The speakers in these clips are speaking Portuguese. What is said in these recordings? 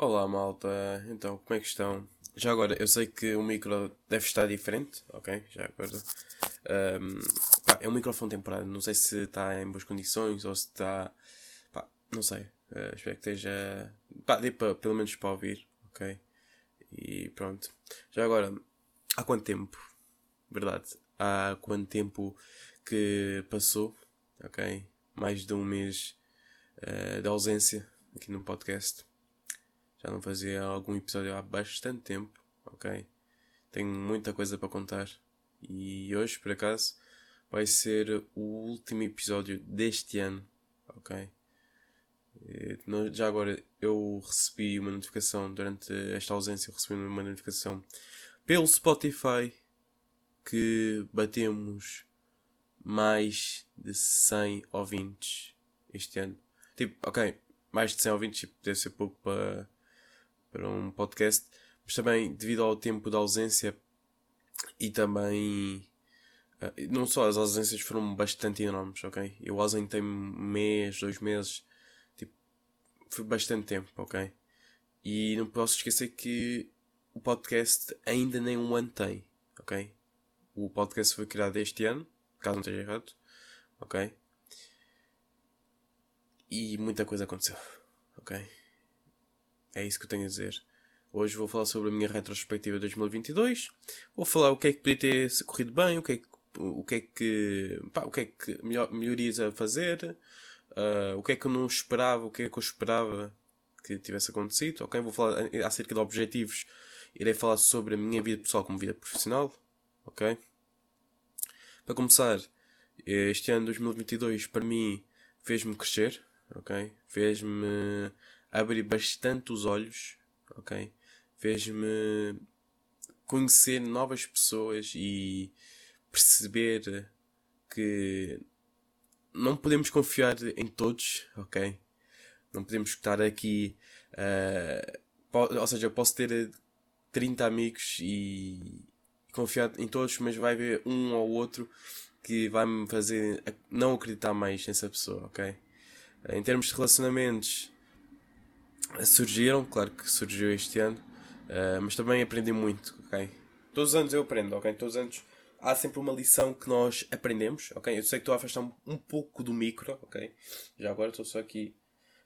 Olá malta, então como é que estão? Já agora, eu sei que o micro deve estar diferente, ok? Já agora. Um, pá, é um microfone temporário, não sei se está em boas condições ou se está. Pá, não sei. Uh, espero que esteja. Pá, dê para, pelo menos para ouvir, ok? E pronto. Já agora, há quanto tempo? Verdade. Há quanto tempo que passou, ok? Mais de um mês uh, de ausência aqui no podcast. Já não fazia algum episódio há bastante tempo, ok? Tenho muita coisa para contar. E hoje, por acaso, vai ser o último episódio deste ano, ok? Já agora, eu recebi uma notificação durante esta ausência, recebi uma notificação pelo Spotify que batemos mais de 100 ouvintes este ano. Tipo, ok, mais de 100 ouvintes, tipo, deve ser pouco para para um podcast, mas também devido ao tempo de ausência e também uh, não só as ausências foram bastante enormes, ok? Eu ausentei um mês, dois meses, tipo, foi bastante tempo, ok? E não posso esquecer que o podcast ainda nem um ano tem, ok? O podcast foi criado este ano, caso não esteja errado, ok? E muita coisa aconteceu, ok? É isso que eu tenho a dizer. Hoje vou falar sobre a minha retrospectiva de 2022. Vou falar o que é que podia ter corrido bem, o que é que, o que, é que, pá, o que, é que melhor, melhorias a fazer, uh, o que é que eu não esperava, o que é que eu esperava que tivesse acontecido. Ok, vou falar acerca de objetivos. Irei falar sobre a minha vida pessoal como vida profissional. Ok. Para começar, este ano 2022 para mim fez-me crescer. Ok, fez-me abrir bastante os olhos, ok? Fez-me conhecer novas pessoas e perceber que não podemos confiar em todos, ok? Não podemos estar aqui. Uh, ou seja, eu posso ter 30 amigos e confiar em todos, mas vai haver um ou outro que vai me fazer não acreditar mais nessa pessoa, ok? Em termos de relacionamentos, surgiram, claro que surgiu este ano, uh, mas também aprendi muito, ok? Todos os anos eu aprendo, ok? Todos os anos há sempre uma lição que nós aprendemos, ok? Eu sei que estou a afastar um, pouco do micro, ok? Já agora estou só aqui,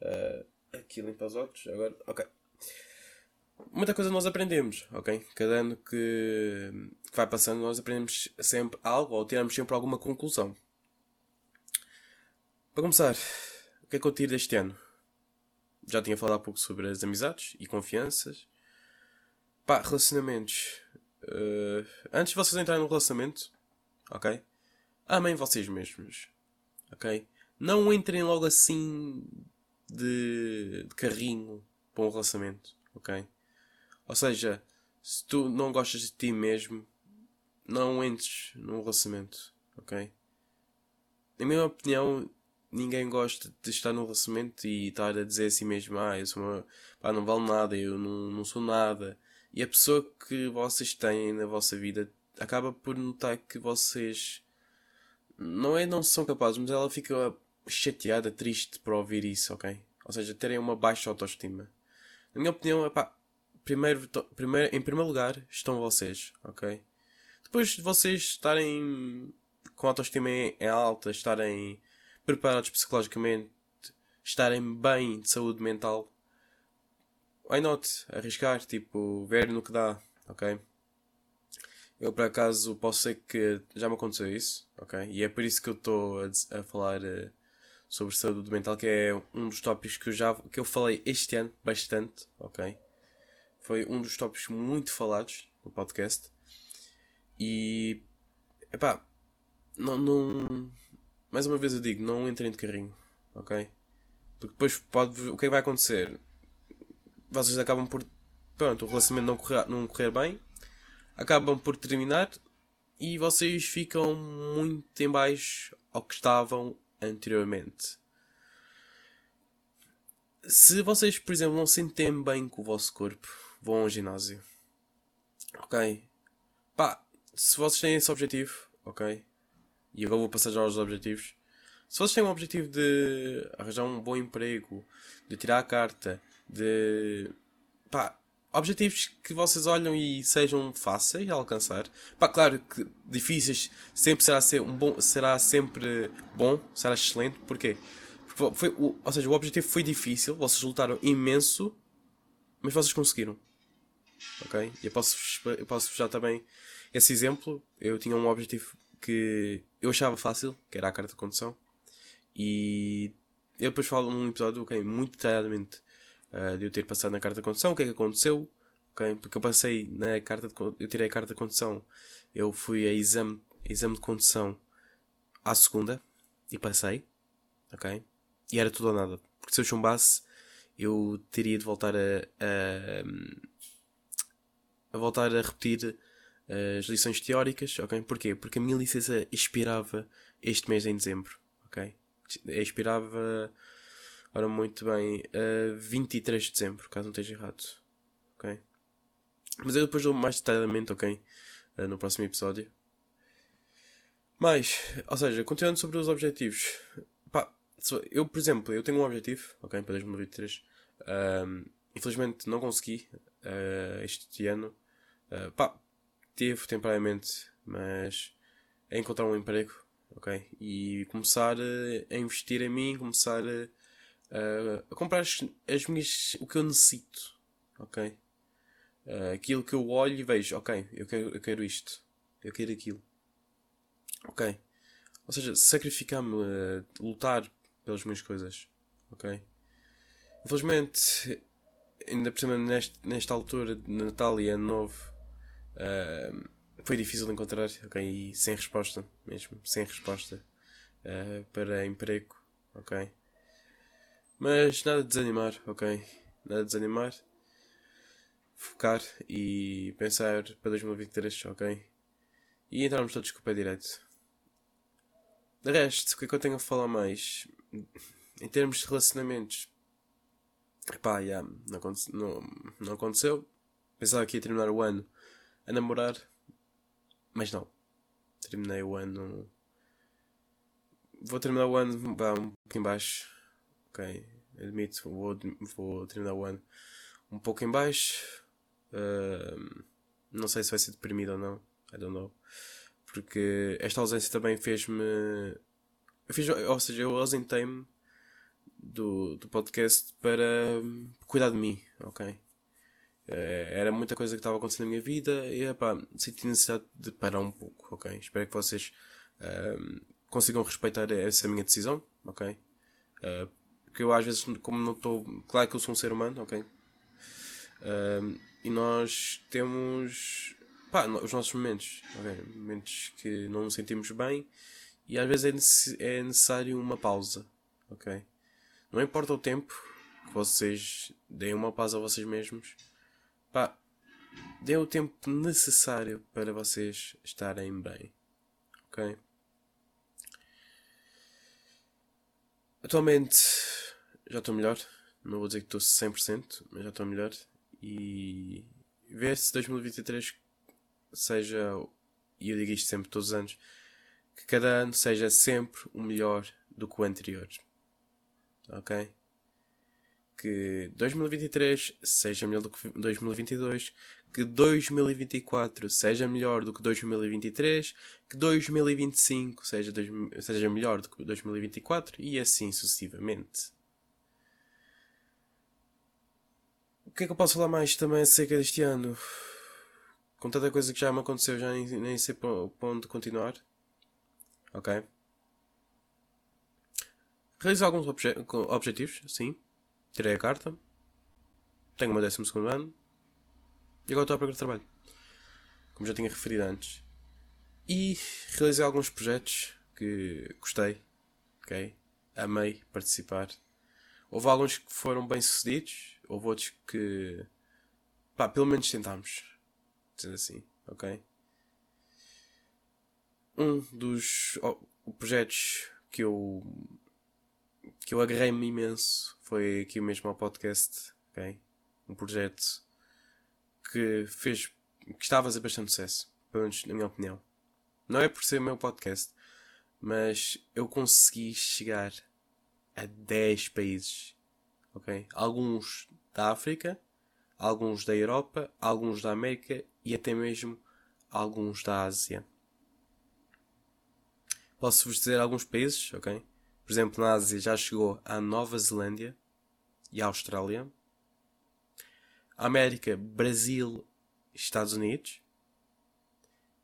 uh, aqui limpa os olhos, agora, ok. Muita coisa nós aprendemos, ok? Cada ano que vai passando nós aprendemos sempre algo ou tiramos sempre alguma conclusão. Para começar, o que é que eu tiro deste ano? Já tinha falado há pouco sobre as amizades e confianças. Pá, relacionamentos. Uh, antes de vocês entrarem no relacionamento, ok? Amem vocês mesmos, ok? Não entrem logo assim de, de carrinho para um relacionamento, ok? Ou seja, se tu não gostas de ti mesmo, não entres num relacionamento, ok? Na minha opinião, ninguém gosta de estar num relacionamento e estar a dizer a si mesmo, ah, eu sou uma, pá, não vale nada, eu não, não sou nada. E a pessoa que vocês têm na vossa vida acaba por notar que vocês não é não são capazes, mas ela fica chateada, triste por ouvir isso, ok? Ou seja, terem uma baixa autoestima. Na minha opinião, pá, primeiro, primeiro, em primeiro lugar estão vocês, ok? Depois de vocês estarem com autoestima em alta, estarem preparados psicologicamente, estarem bem de saúde mental, why not? Arriscar, tipo, ver no que dá, ok? Eu por acaso posso ser que já me aconteceu isso, ok? E é por isso que eu estou a, a, falar uh, sobre saúde mental, que é um dos tópicos que eu já que eu falei este ano bastante, ok? Foi um dos tópicos muito falados no podcast. E epá, não, não, mais uma vez eu digo, não entrem de carrinho, ok? Porque depois pode. O que é que vai acontecer? Vocês acabam por. Pronto, o relacionamento não correr, não correr bem, acabam por terminar e vocês ficam muito em baixo ao que estavam anteriormente. Se vocês, por exemplo, não se sentem bem com o vosso corpo, vão ao ginásio. Ok? Pá, se vocês têm esse objetivo, ok? E agora vou passar já aos objetivos. Se vocês têm um objetivo de arranjar um bom emprego, de tirar a carta, de pá, objetivos que vocês olham e sejam fáceis de alcançar. Pá, claro que difíceis sempre será, ser um bom, será sempre bom, será excelente. Porquê? Porque foi, o, ou seja, o objetivo foi difícil, vocês lutaram imenso, mas vocês conseguiram. Ok? Eu posso, eu posso já também esse exemplo. Eu tinha um objetivo que eu achava fácil, que era a carta de condução. E eu depois falo num episódio, ok, muito detalhadamente uh, de eu ter passado na carta de condução, o que é que aconteceu? Porque eu passei na carta de eu tirei a carta de condução, eu fui a exame, exame de condução à segunda e passei, ok? E era tudo ou nada. Porque se eu chumbasse, eu teria de voltar a, a, a voltar a repetir as lições teóricas, ok? Porquê? Porque a minha licença expirava este mês em dezembro, ok? Expirava, ora muito bem, a 23 de dezembro, caso não esteja errado, ok? Mas eu depois dou mais detalhadamente, ok? Uh, no próximo episódio. Mas, ou seja, continuando sobre os objetivos. Pá, eu, por exemplo, eu tenho um objetivo, ok? Para 2023. Um, infelizmente não consegui uh, este ano. Uh, pá, teve temporariamente, mas é encontrar um emprego, ok? E começar a investir em mim, começar a, a comprar as, as, minhas, o que eu necessito, ok? Aquilo que eu olho e vejo, ok, eu quero, eu quero isto, eu quero aquilo, ok? Ou seja, sacrificar-me, uh, lutar pelas minhas coisas, ok? Infelizmente, ainda por cima nesta altura de Natal e Ano Novo, Uh, foi difícil encontrar, ok? E sem resposta, mesmo, sem resposta uh, para emprego, ok? Mas nada de desanimar, ok? Nada de desanimar. Focar e pensar para 2023, ok? E entrarmos todos com o pé direito. De resto, o que é que eu tenho a falar mais? Em termos de relacionamentos, pá, yeah, não, não, não aconteceu. Pensava que ia terminar o ano a namorar, mas não. Terminei o ano. Vou terminar o ano bah, um pouco em baixo. Ok, admito, vou, vou terminar o ano um pouco em baixo. Uh, não sei se vai ser deprimido ou não. I don't know. Porque esta ausência também fez-me. Fiz, ou seja, eu ausentei-me do, do podcast para cuidar de mim, ok? Eh, era muita coisa que estava acontecendo na minha vida e epá, senti necessidade de parar um pouco, ok? Espero que vocês uh, consigam respeitar essa minha decisão, ok? Uh, porque eu às vezes, como não estou. Claro que eu sou um ser humano, ok? Uh, e nós temos. Pá, os nossos momentos? Momentos que não nos sentimos bem e às vezes é, é necessário uma pausa, ok? Não importa o tempo que vocês deem uma pausa a vocês mesmos Pá, dê o tempo necessário para vocês estarem bem. Ok? Atualmente já estou melhor. Não vou dizer que estou 100%, mas já estou melhor. E ver se 2023 seja, e eu digo isto sempre todos os anos, que cada ano seja sempre o melhor do que o anterior. Ok? Que 2023 seja melhor do que 2022, que 2024 seja melhor do que 2023, que 2025 seja, dois, seja melhor do que 2024 e assim sucessivamente. O que é que eu posso falar mais também acerca deste ano? Com tanta coisa que já me aconteceu, já nem, nem sei para onde continuar. Ok? Realizar alguns obje objetivos, sim. Tirei a carta. Tenho o meu 12 ano. E agora estou a procurar trabalho. Como já tinha referido antes. E realizei alguns projetos que gostei. Ok? Amei participar. Houve alguns que foram bem sucedidos. Houve outros que. Pá, pelo menos tentámos. Dizendo assim. Ok? Um dos oh, projetos que eu que eu agarrei-me imenso foi aqui mesmo ao podcast, ok? Um projeto que fez, que estava a fazer bastante sucesso, pelo menos na minha opinião. Não é por ser meu podcast, mas eu consegui chegar a 10 países, ok? Alguns da África, alguns da Europa, alguns da América e até mesmo alguns da Ásia. Posso-vos dizer alguns países, ok? Por exemplo, na Ásia já chegou a Nova Zelândia e Austrália. América, Brasil, Estados Unidos.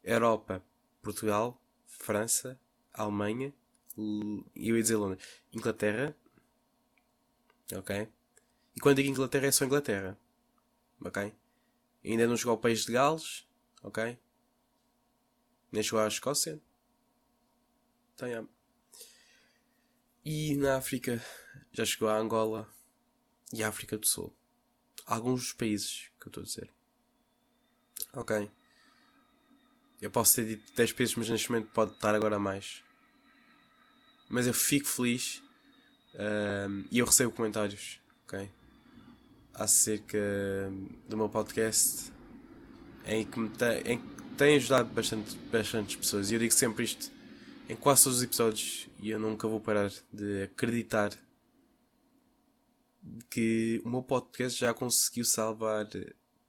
Europa, Portugal, França, Alemanha eu ia dizer Londres. Inglaterra. Ok? E quando digo Inglaterra é só Inglaterra. Ok? Ainda não chegou ao país de Gales. Ok? Nem chegou à Escócia. Então, yeah. E na África já chegou a Angola e África do Sul. Alguns dos países que eu estou a dizer. Ok. Eu posso ter dito 10 países, mas neste momento pode estar agora mais. Mas eu fico feliz um, e eu recebo comentários, ok? Acerca do meu podcast em que me tem, em que tem ajudado bastante, bastantes pessoas. E eu digo sempre isto em quase todos os episódios e eu nunca vou parar de acreditar que o meu podcast já conseguiu salvar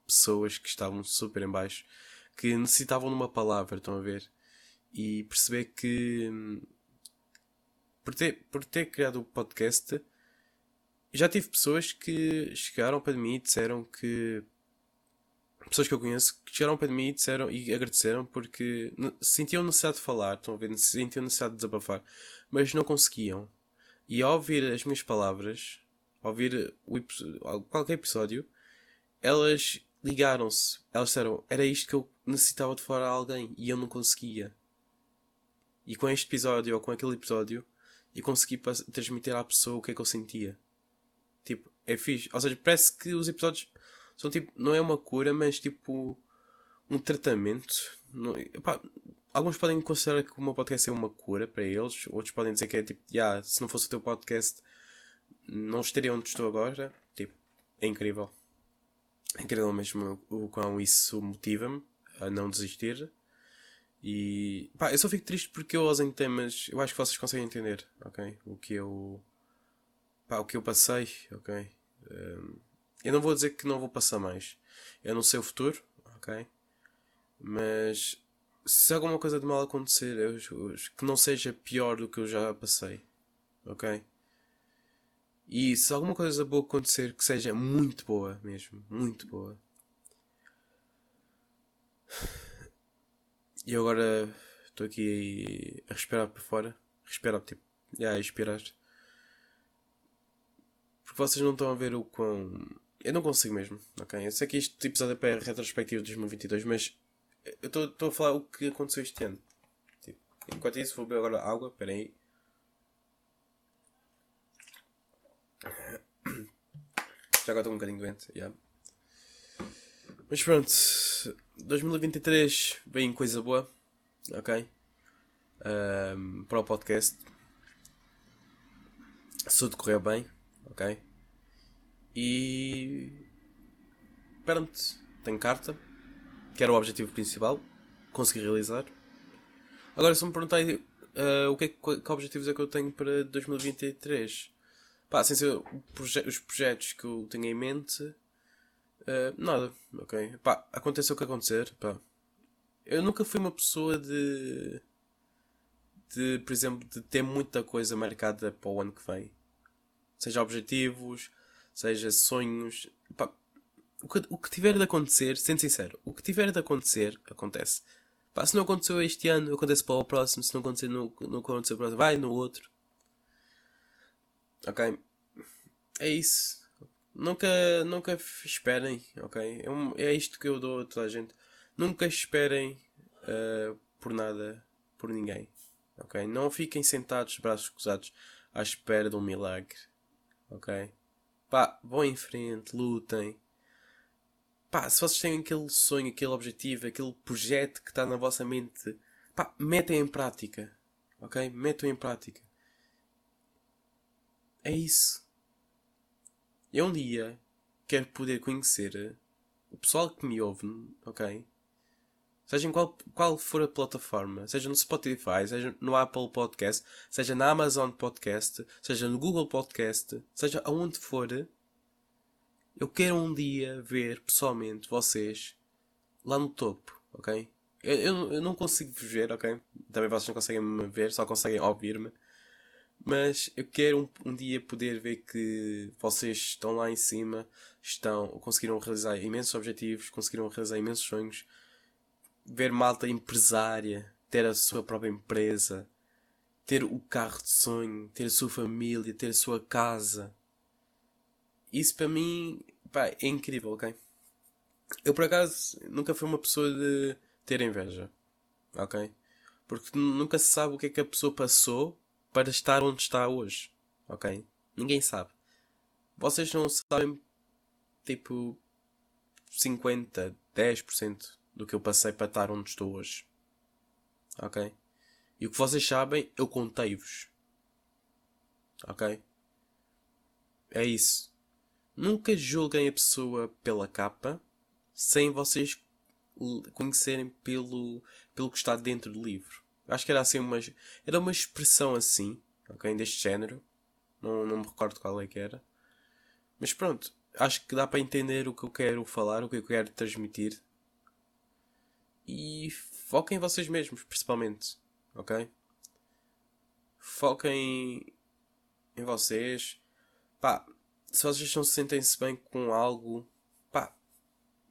pessoas que estavam super em baixo, que necessitavam de uma palavra, estão a ver? E perceber que por ter, por ter criado o podcast já tive pessoas que chegaram para mim e disseram que pessoas que eu conheço que chegaram para mim e disseram e agradeceram porque sentiam necessidade de falar, estão a ver, sentiam necessidade de desabafar, mas não conseguiam. E ao ouvir as minhas palavras, ouvir o, qualquer episódio, elas ligaram-se. Elas disseram, era isto que eu necessitava de falar a alguém e eu não conseguia. E com este episódio ou com aquele episódio, eu consegui transmitir à pessoa o que é que eu sentia. Tipo, é fixe. Ou seja, parece que os episódios são tipo, não é uma cura, mas tipo um tratamento. Não, epá, alguns podem considerar que o meu podcast é uma cura para eles, outros podem dizer que é tipo, yeah, se não fosse o teu podcast, não estaria onde estou agora. Tipo, é incrível. É incrível mesmo o quão isso motiva-me a não desistir. E pá, eu só fico triste porque eu em temas, eu acho que vocês conseguem entender, ok? O que eu. Pá, o que eu passei, ok? Um, eu não vou dizer que não vou passar mais. Eu não sei o futuro, ok? Mas se alguma coisa de mal acontecer, eu, eu, que não seja pior do que eu já passei, ok? E se alguma coisa boa acontecer, que seja muito boa mesmo, muito boa. E agora estou aqui a respirar para fora. Respirar, tipo, já, expirar. Porque vocês não estão a ver o quão eu não consigo mesmo, ok? Eu sei que este episódio é para a retrospectiva de 2022, mas eu estou a falar o que aconteceu este ano. Tipo, enquanto isso, vou beber agora água, espera Agora estou um bocadinho doente, yeah. Mas pronto, 2023 vem coisa boa, ok? Um, para o podcast. Se tudo correr bem, ok? E. Pronto, tenho carta, que era o objetivo principal, consegui realizar. Agora, se me perguntarem uh, o que, é, que objetivos é que eu tenho para 2023, pá, sem ser proje os projetos que eu tenho em mente, uh, nada, ok? Pá, aconteça o que acontecer, pá. Eu nunca fui uma pessoa de. de, por exemplo, de ter muita coisa marcada para o ano que vem. Seja objetivos, seja sonhos. Pá, o, que, o que tiver de acontecer, sendo sincero, o que tiver de acontecer, acontece. Pá, se não aconteceu este ano, acontece para o próximo. Se não acontecer no, no aconteceu próximo, vai no outro. Ok? É isso. Nunca, nunca esperem, ok? É, é isto que eu dou a toda a gente. Nunca esperem uh, por nada, por ninguém. Ok? Não fiquem sentados, braços cruzados, à espera de um milagre. Ok? Pá, vão em frente, lutem. Pá, se vocês têm aquele sonho, aquele objetivo, aquele projeto que está na vossa mente, pá, metem em prática. Ok? Metam em prática. É isso. Eu um dia quero poder conhecer o pessoal que me ouve, ok? Seja em qual, qual for a plataforma, seja no Spotify, seja no Apple Podcast, seja na Amazon Podcast, seja no Google Podcast, seja aonde for, Eu quero um dia ver pessoalmente vocês lá no topo, ok? Eu, eu, eu não consigo ver, ok? Também vocês não conseguem me ver, só conseguem ouvir-me. Mas eu quero um, um, dia poder ver que vocês estão lá em cima, estão, conseguiram realizar imensos objetivos, conseguiram realizar imensos sonhos, ver malta empresária, ter a sua própria empresa, ter o carro de sonho, ter a sua família, ter a sua casa. Isso para mim pá, é incrível, ok? Eu por acaso nunca fui uma pessoa de ter inveja, ok? Porque nunca se sabe o que é que a pessoa passou para estar onde está hoje. Ok? Ninguém sabe. Vocês não sabem, tipo, 50, 10% do que eu passei para estar onde estou hoje. Ok? E o que vocês sabem, eu contei-vos. Ok? É isso. Nunca julguem a pessoa pela capa sem vocês conhecerem pelo, pelo que está dentro do livro. Acho que era assim uma. Era uma expressão assim, ok? Deste género. Não, não me recordo qual é que era. Mas pronto, acho que dá para entender o que eu quero falar, o que eu quero transmitir. E foquem em vocês mesmos, principalmente. Ok? Foquem em vocês. Pá, se vocês não se sentem-se bem com algo, pá,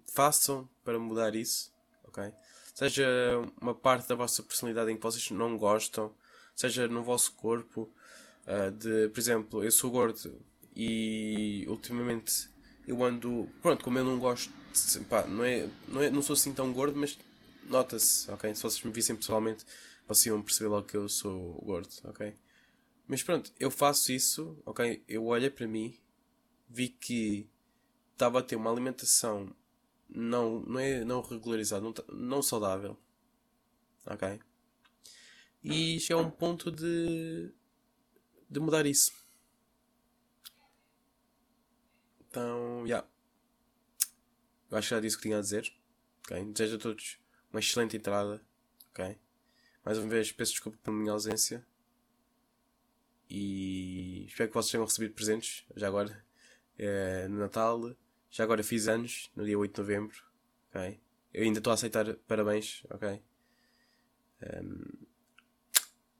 façam para mudar isso. Ok? Seja uma parte da vossa personalidade em que vocês não gostam, seja no vosso corpo. Uh, de, por exemplo, eu sou gordo e ultimamente eu ando. Pronto, como eu não gosto. De, pá, não, é, não, é, não sou assim tão gordo, mas nota-se, ok? Se vocês me vissem pessoalmente, vocês iam perceber logo que eu sou gordo, ok? Mas pronto, eu faço isso, ok? Eu olhei para mim, vi que estava a ter uma alimentação não, não é não regularizado, não, tá, não saudável. Ok? E chega a um ponto de, de mudar isso. Então, já. Yeah. Eu acho que já disse o que tinha a dizer. Ok? Desejo a todos uma excelente entrada. Ok? Mais uma vez, peço desculpa pela minha ausência. E espero que vocês tenham recebido presentes. Já agora, é, no Natal já agora fiz anos, no dia 8 de novembro. Ok? Eu ainda estou a aceitar parabéns, ok? Um,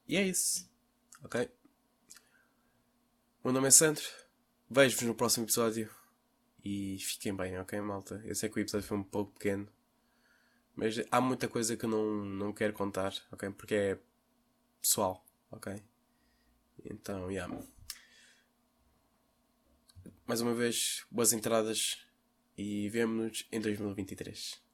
e é isso. Ok? O meu nome é Sandro. Vejo-vos no próximo episódio. E fiquem bem, ok, malta? Eu sei que o episódio foi um pouco pequeno. Mas há muita coisa que eu não, não quero contar, ok? Porque é pessoal, ok? Então, yeah mais uma vez, boas entradas e vemo-nos em 2023.